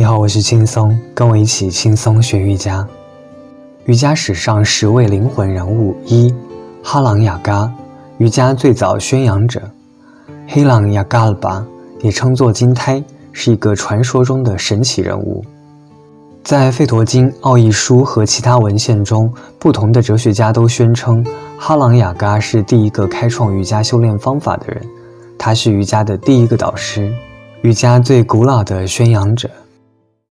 你好，我是轻松，跟我一起轻松学瑜伽。瑜伽史上十位灵魂人物一，哈朗雅嘎，瑜伽最早宣扬者，黑朗雅嘎尔巴也称作金胎，是一个传说中的神奇人物。在《费陀经》《奥义书》和其他文献中，不同的哲学家都宣称哈朗雅嘎是第一个开创瑜伽修炼方法的人，他是瑜伽的第一个导师，瑜伽最古老的宣扬者。